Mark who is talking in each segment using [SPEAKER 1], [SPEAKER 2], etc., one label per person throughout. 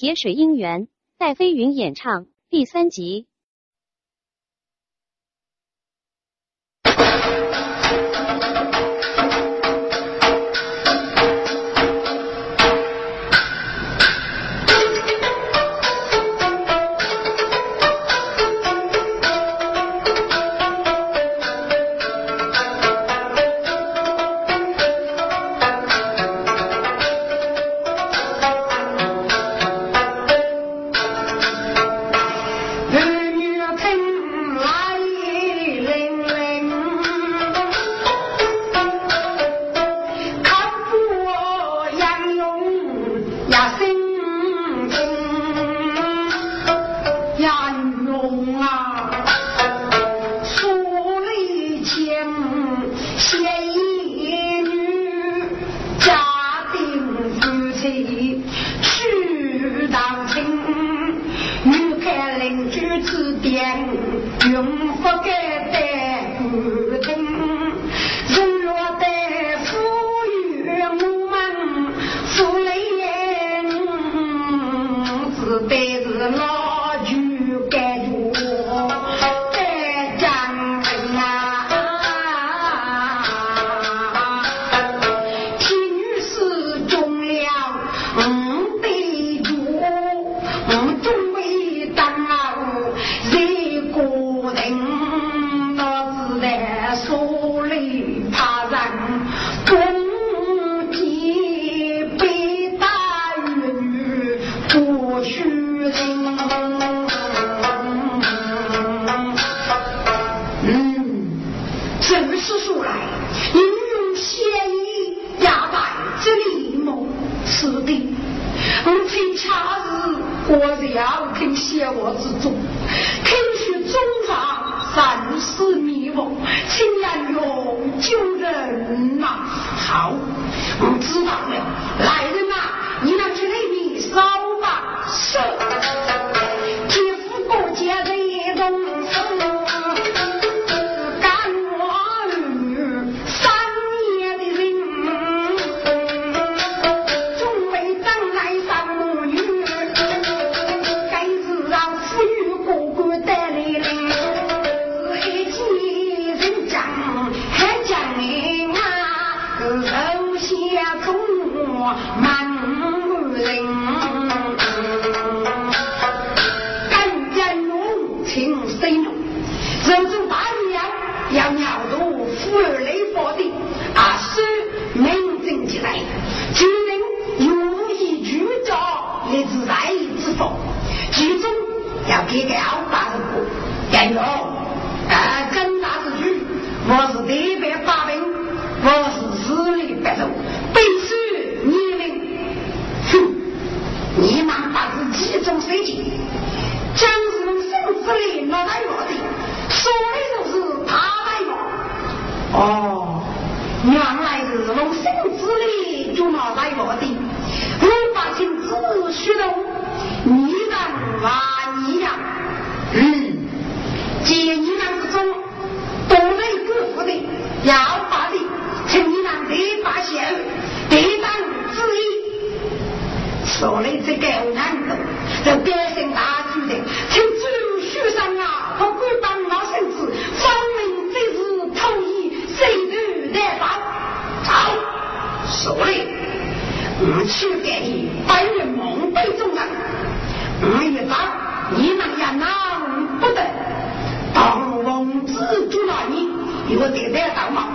[SPEAKER 1] 铁水姻缘戴飞云演唱第三集。
[SPEAKER 2] 我是要听写我之中。说了这个我看不懂，这百姓大举的，请主书上啊，不管当老身子，分明这是偷袭谁都得办。好，说了，我去给你百人蒙蔽中人，我一招，你们也拿不得。当王子住那里，有得胆到吗？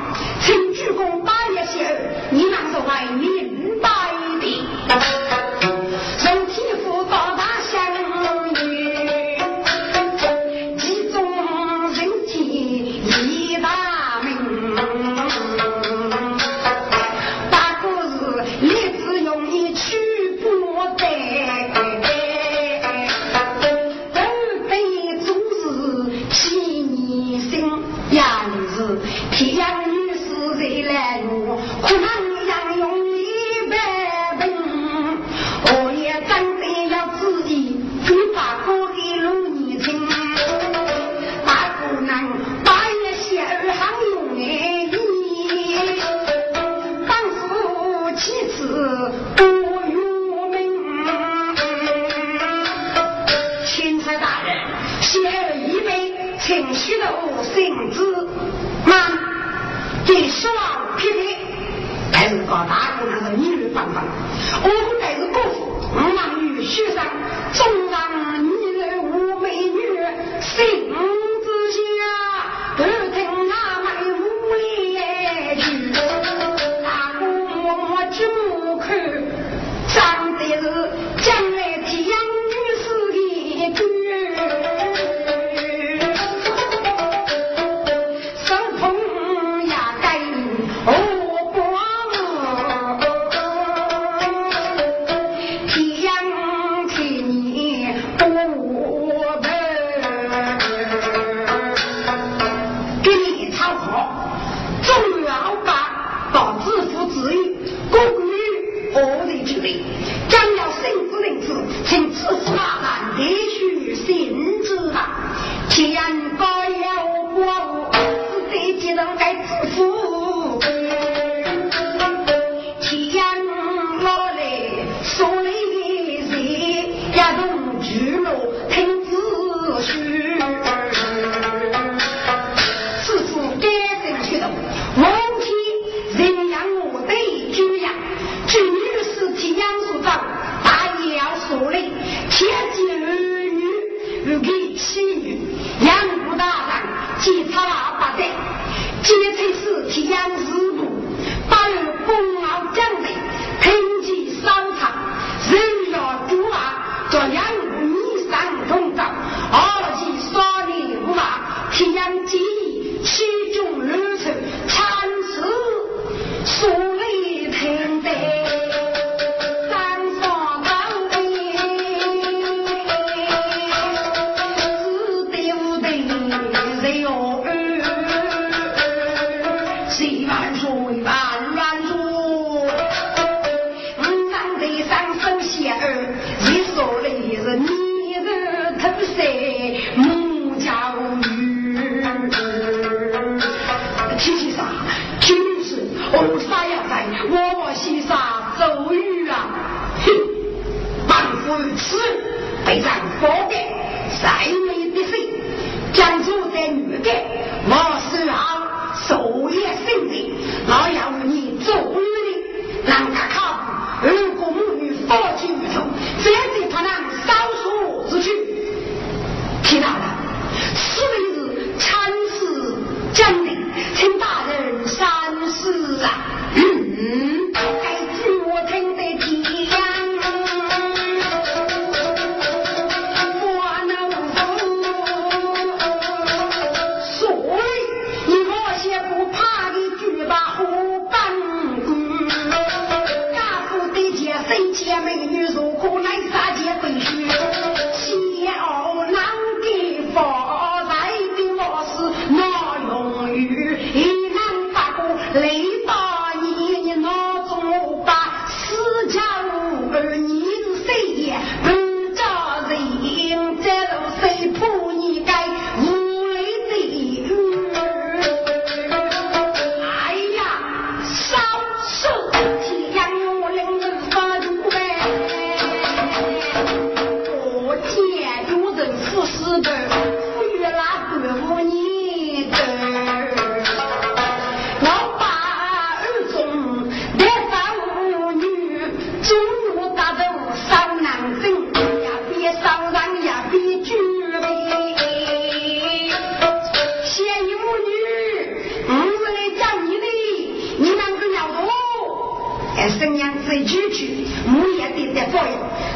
[SPEAKER 2] 菩呀要在，我我心上。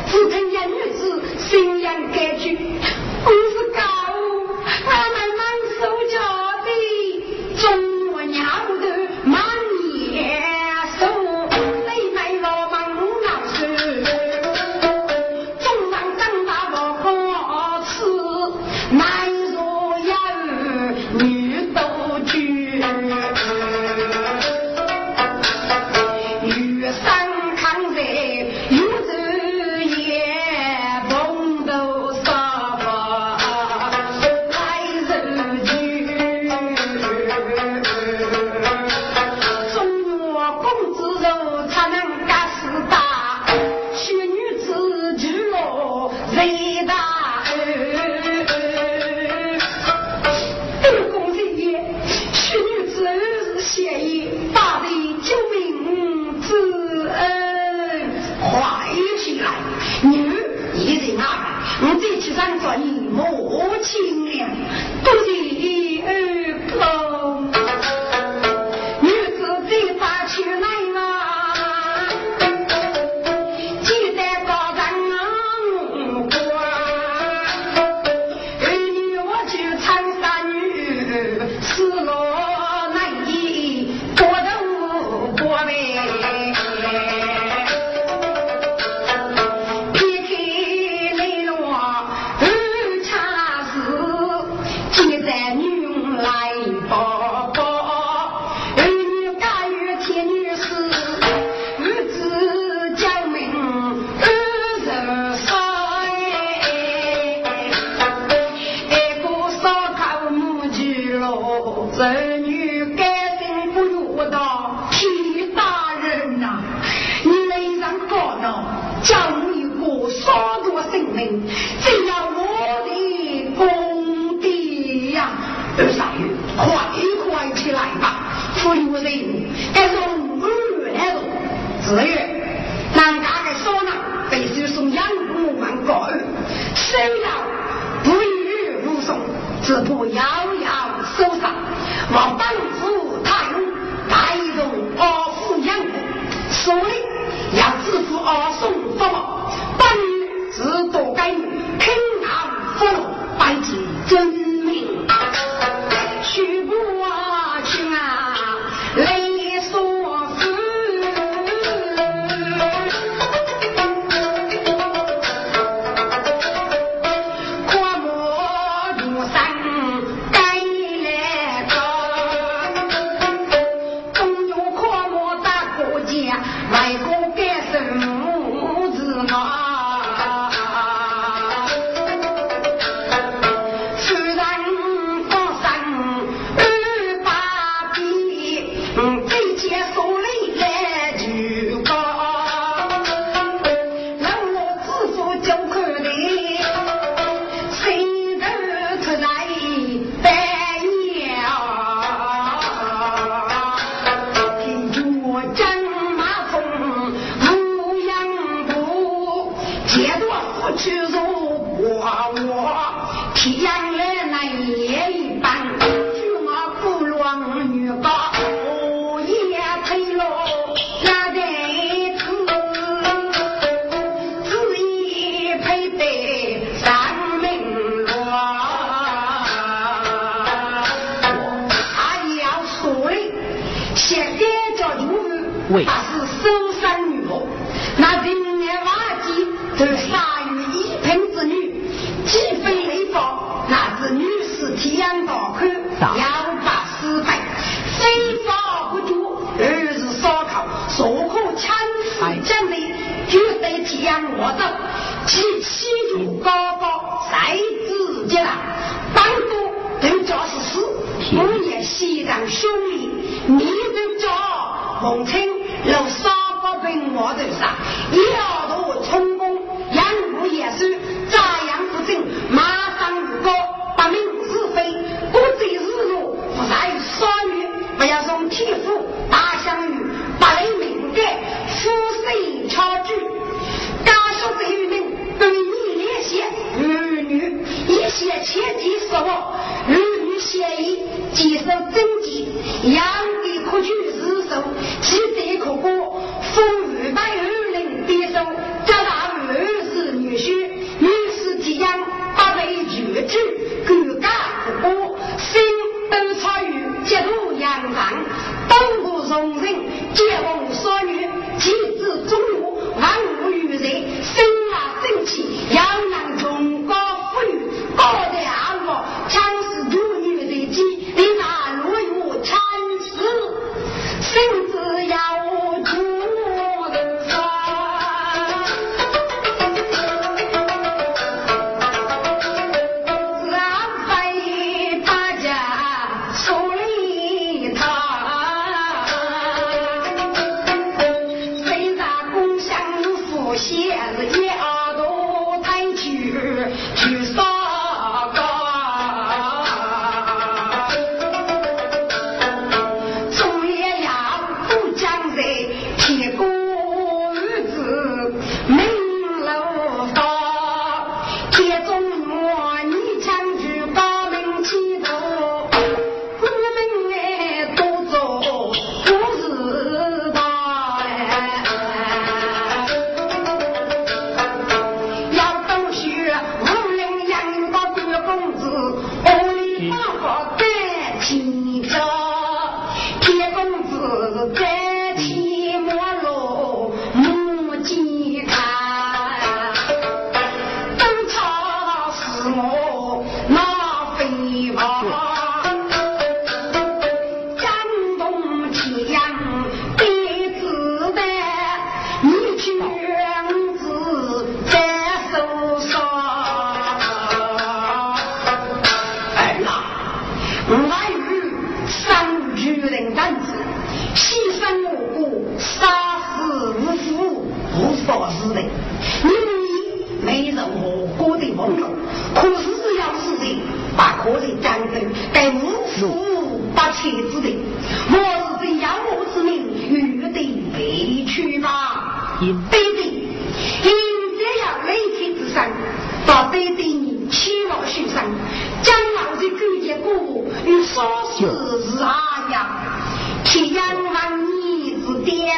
[SPEAKER 2] 不听见天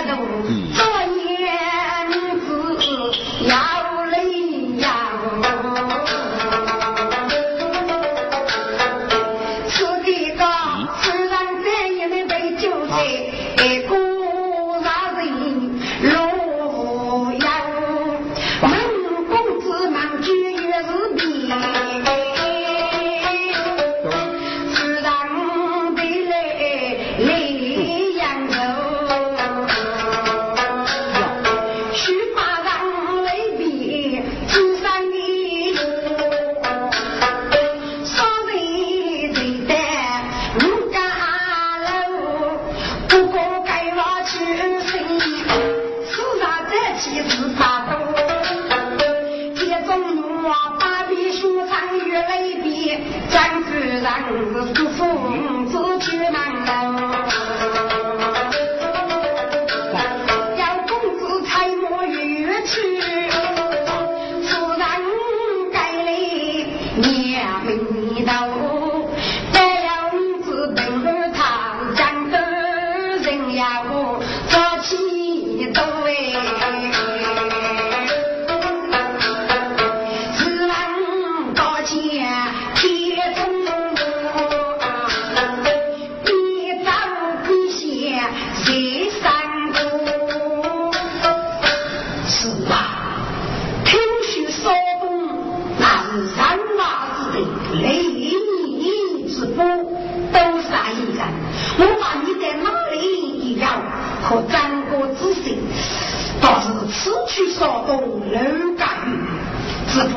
[SPEAKER 2] 嗯。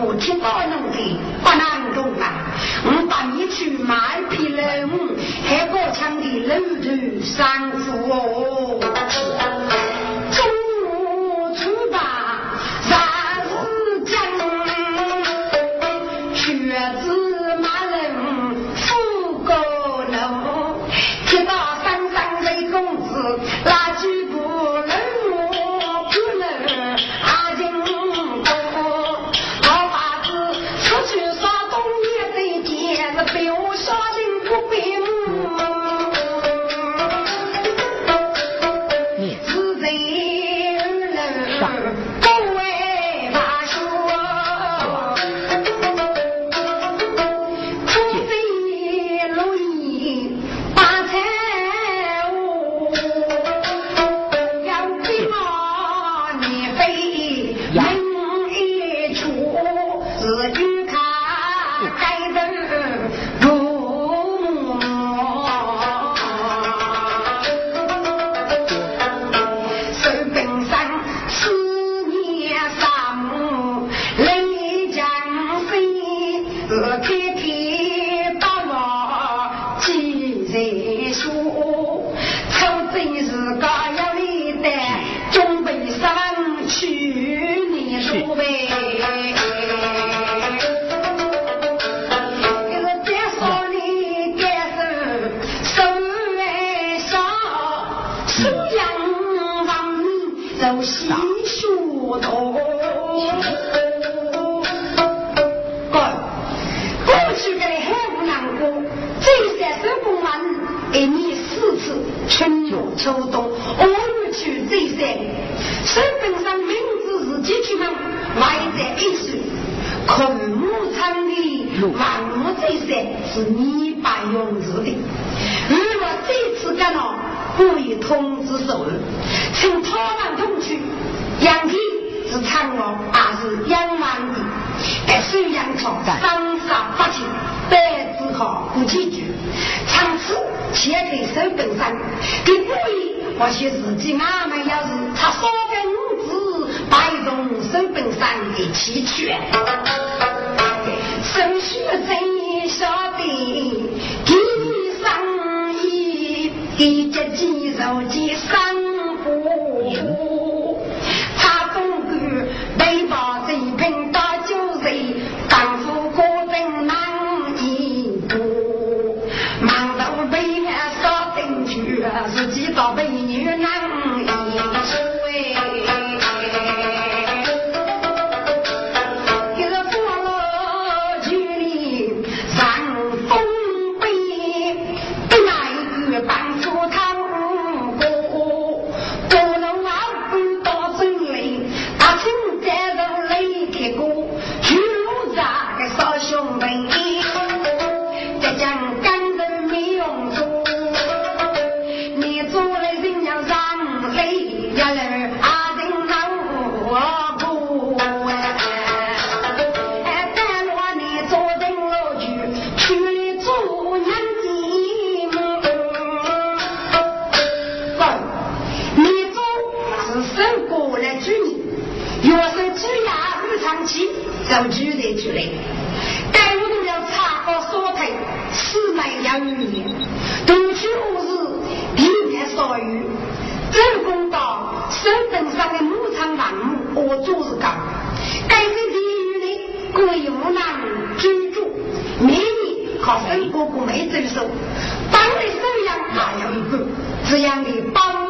[SPEAKER 2] 我听到你的不难懂啊我把你去买匹楼五过白墙的楼主三副哦一年四次，春秋秋冬，我们去这些基本上名字是几句吗？外在一岁，孔目村的万物这些是泥巴用字的。如果这次干了，不以通知手，请他们同去。养鸡是苍乐，还是养万的？哎，水杨草，三沙八景，百子号，古建筑，从此斜腿石本山，的故意或许自己俺们要是插烧根五子，摆动石本山的奇趣。哎，生须人晓得，地上一地接地，受接上户。倒霉。正过来娶你，要是娶呀很长期，就住得出来。该我们要插个锁头，四门养鱼，冬居屋日，地面烧雨，正公道，山顶上的牧场栏亩，我做是干。该是地狱里各无难居住，明年靠孙哥哥没遵守，当日收养大养女，这样的帮。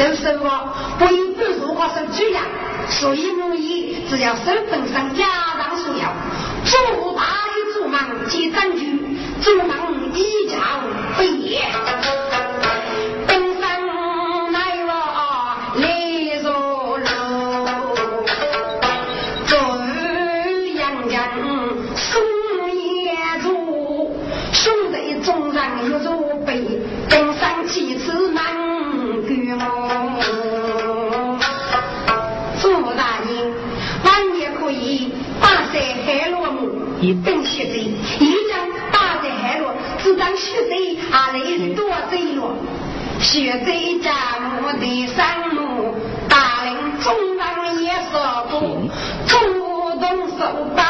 [SPEAKER 2] 正义都是我不一定如何是这样，所以母以只要身份上家长所要。做大的祖忙接占据，做忙一家不灭。贼家母的山路，大领中郎也说过，主动手打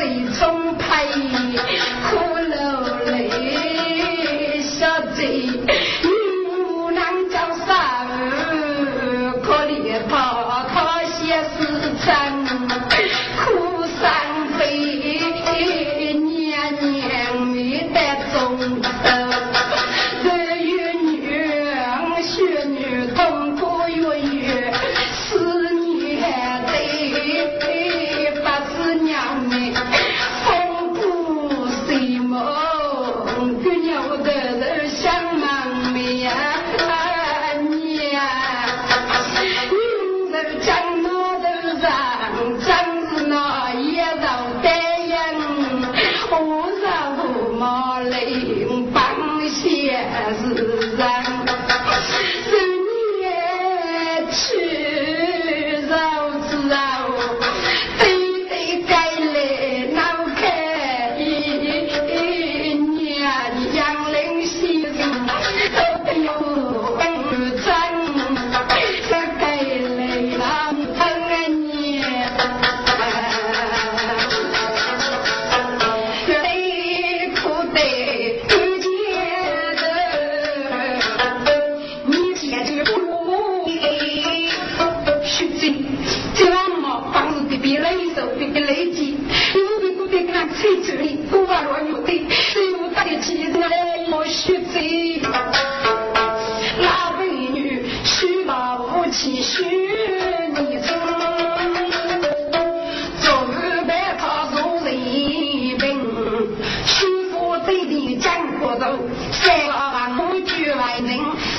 [SPEAKER 2] 最终派 timing.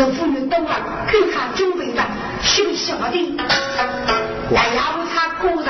[SPEAKER 2] 在父母都往更下准备的小小的，哎呀，我差个人。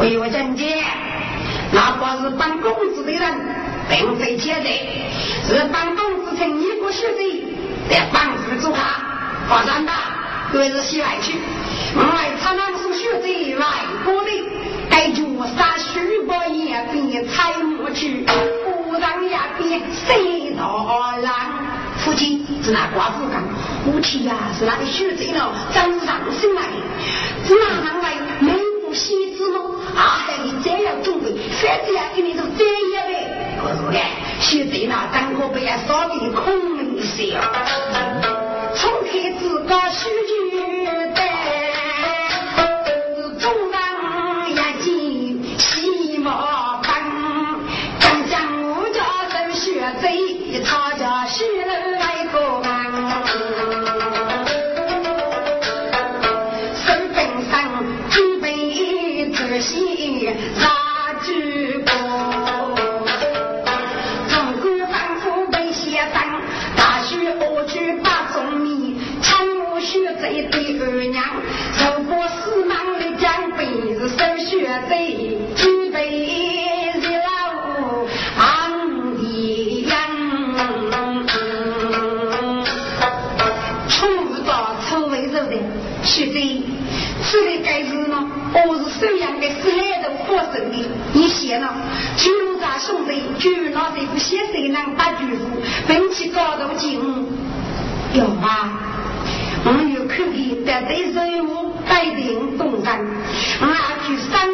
[SPEAKER 2] 为，我真解，哪怕是帮公子的人，并非劫财，是帮公子成一个学弟，在帮助之下发展吧。鬼子西来去，外他郎是学弟，外过的，带脚杀，虚波一样，变财莫取，波浪也变，谁道二郎夫妻，是那寡妇讲，夫妻呀，是那个学者了，真上心来，是那看来。没有喜子吗？啊，你这样准备，反正呀给你都这样呗。我说嘞，学者那张可被呀烧的空灵些，从开自个书局的。九龙山兄弟九老山政府谢罪南大局本期高度警有吗？我们有空军在北任湖带领东山我们还去山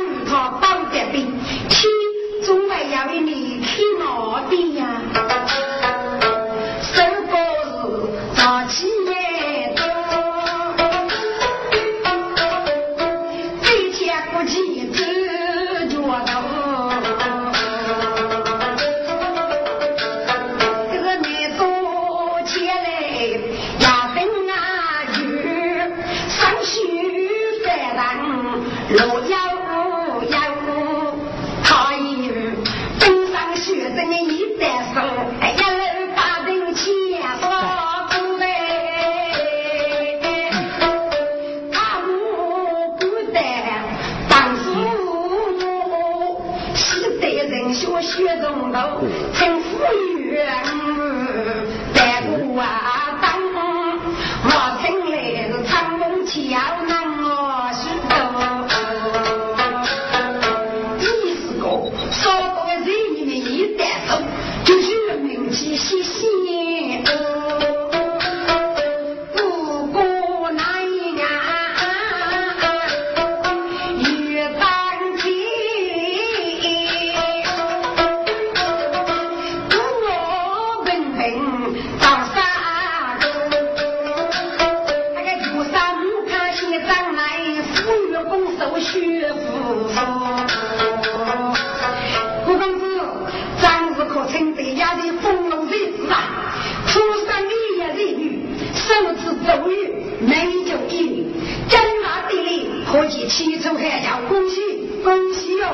[SPEAKER 2] 姐七出海家，恭喜恭喜哟！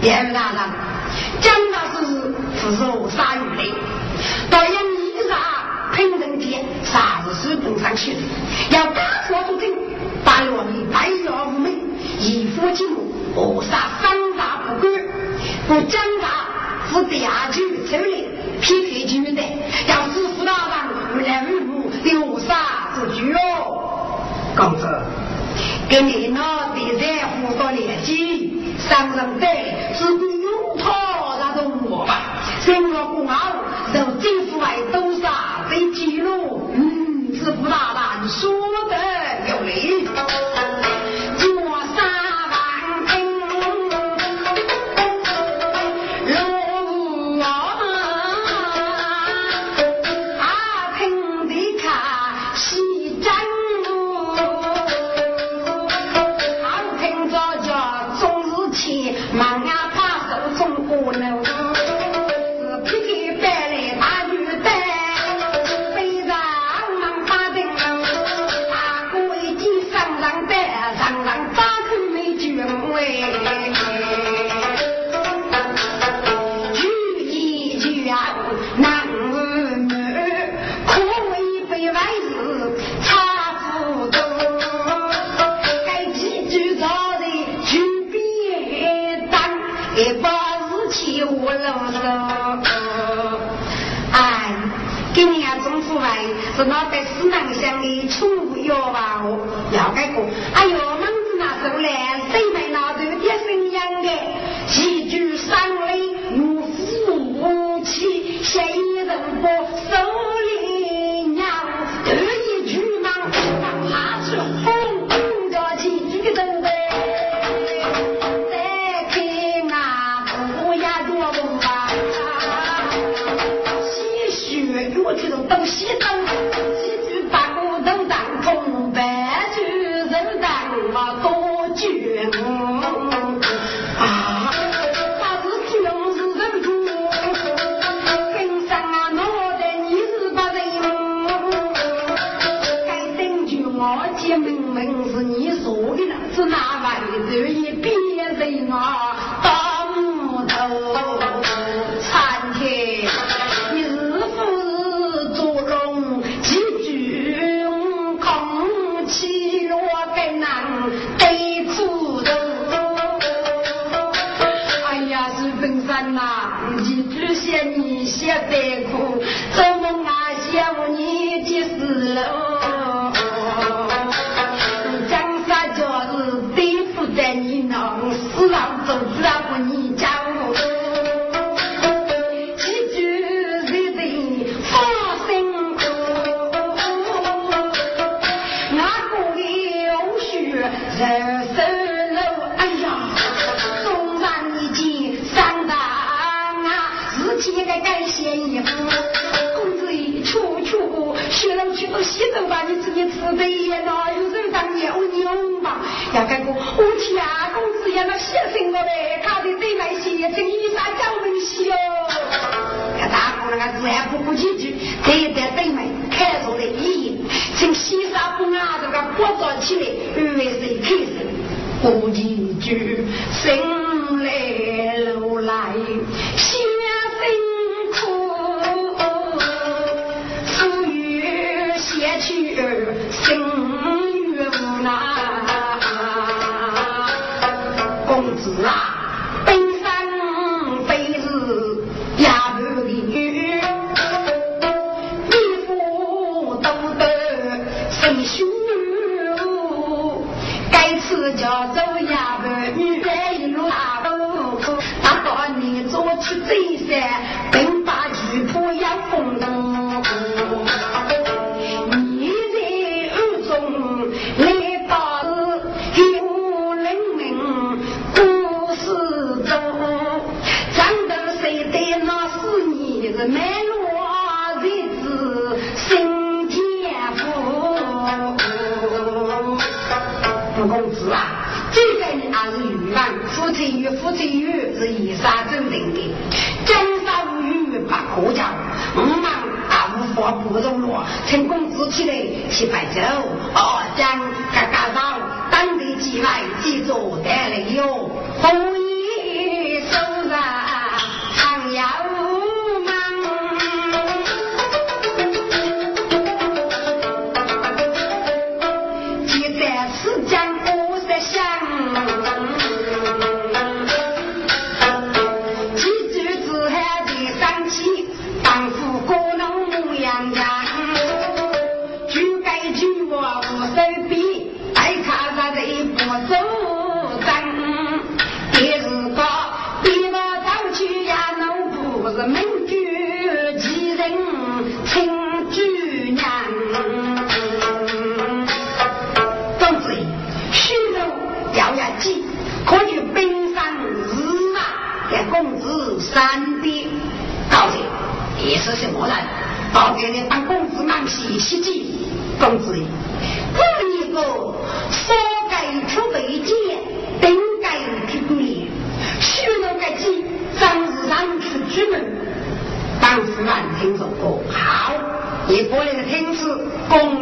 [SPEAKER 2] 别人大仗，江大师是是我杀鱼的，导演你啥平等的，啥是水上去？要大说不定，大我你白药无美，一夫进，我杀三大不归，我江大是得下走的，偏偏军的，要是副大人，我来为，杀绝哦。用电脑对战火烧连击上上对只管用它那就火吧。中国功夫从最帅的都是被记录嗯是不大了你公啊，这个不早起来，为谁开始？我进，生来路来，心辛苦，事越写去，心越无。公子啊！陈公子起来去摆酒，哦将嘎嘎闹，当地几来几座带来哟，风。三弟，高姐，也是什么人？高姐的当公子。忙西西记，公子，这一个说盖出北京，顶盖出姑娘，去了个鸡，张子。上出出门。当时俺听说过，好，你过来个听事，公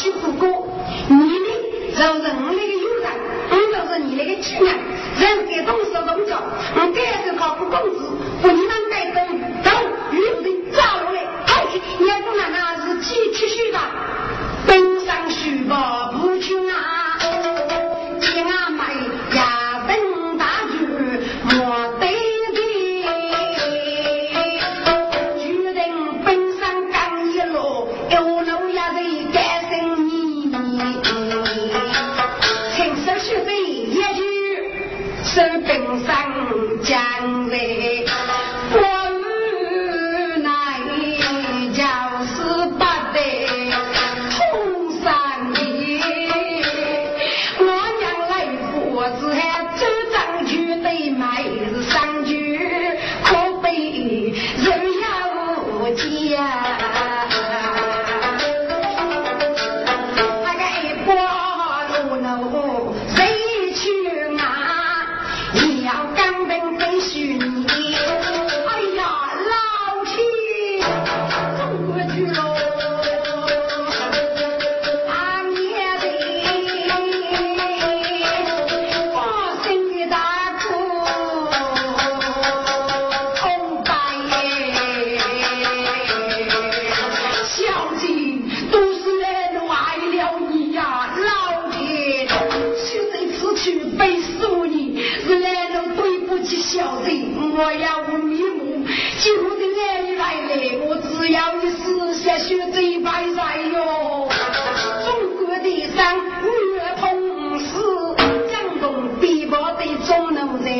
[SPEAKER 2] 去务工，你呢？就是我那个儿子，我就是你那个女儿，人在动手动脚，我这样子靠不工资？我。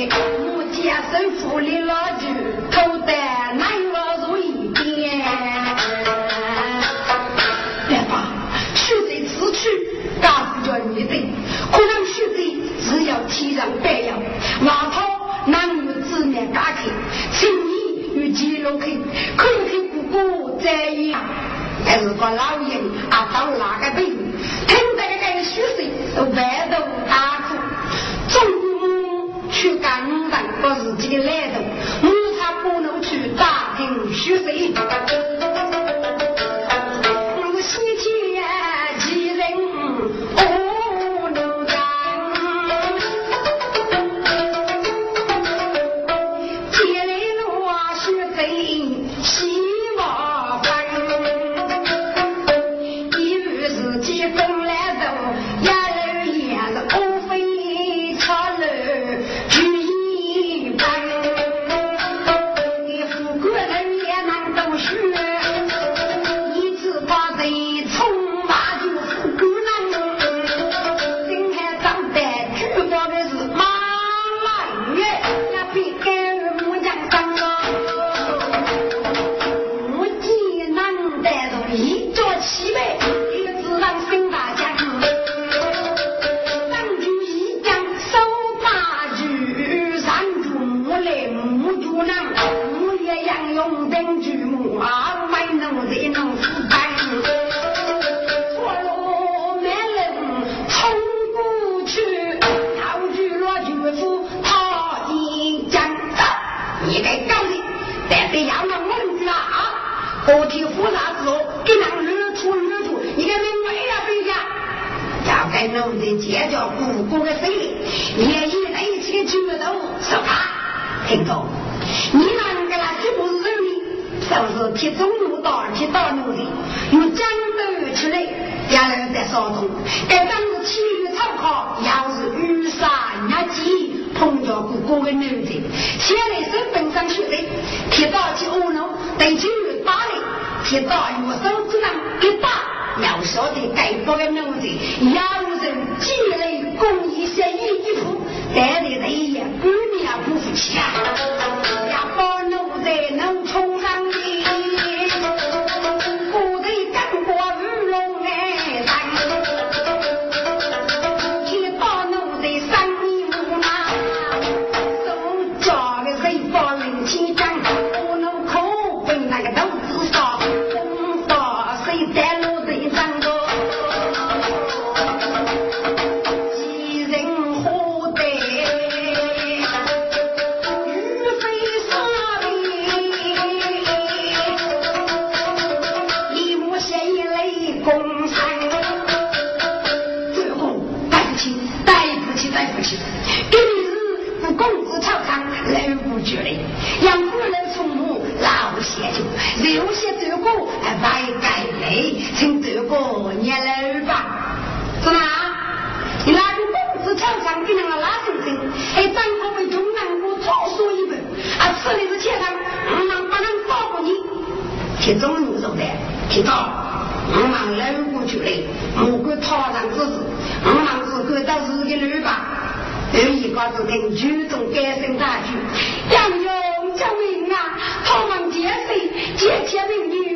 [SPEAKER 2] 我健身福利老酒，头戴南王如意鞭。爹爸，去贼此去，大夫你的，可能去贼只要提上白羊，外套男女自然打开，请你与吉龙开，可以听姑在意。还是个老人，啊、当哪个病？听这个该虚岁，外头。去感恩，把自己的懒惰，我才不能去打听虚岁。啥时候给那个人出日出，你看没没呀，对象？要跟农的结交故宫的谁？连一来一去去都是他，听到？你那个那岂不是人呢？就是去中路到去大路的，用江南出来，别人在骚动，该当是气运考，要是遇上压机。碰着故宫的女的，现在身份上学的，提到起欧龙，对军八里。一大有手指呢，一打，要晓得该不该弄的，要人积累公益协议一衣服，带的人也不免不服气啊，要把奴才弄。一路吧，都 bạc, điều gì có được thì chú dùng.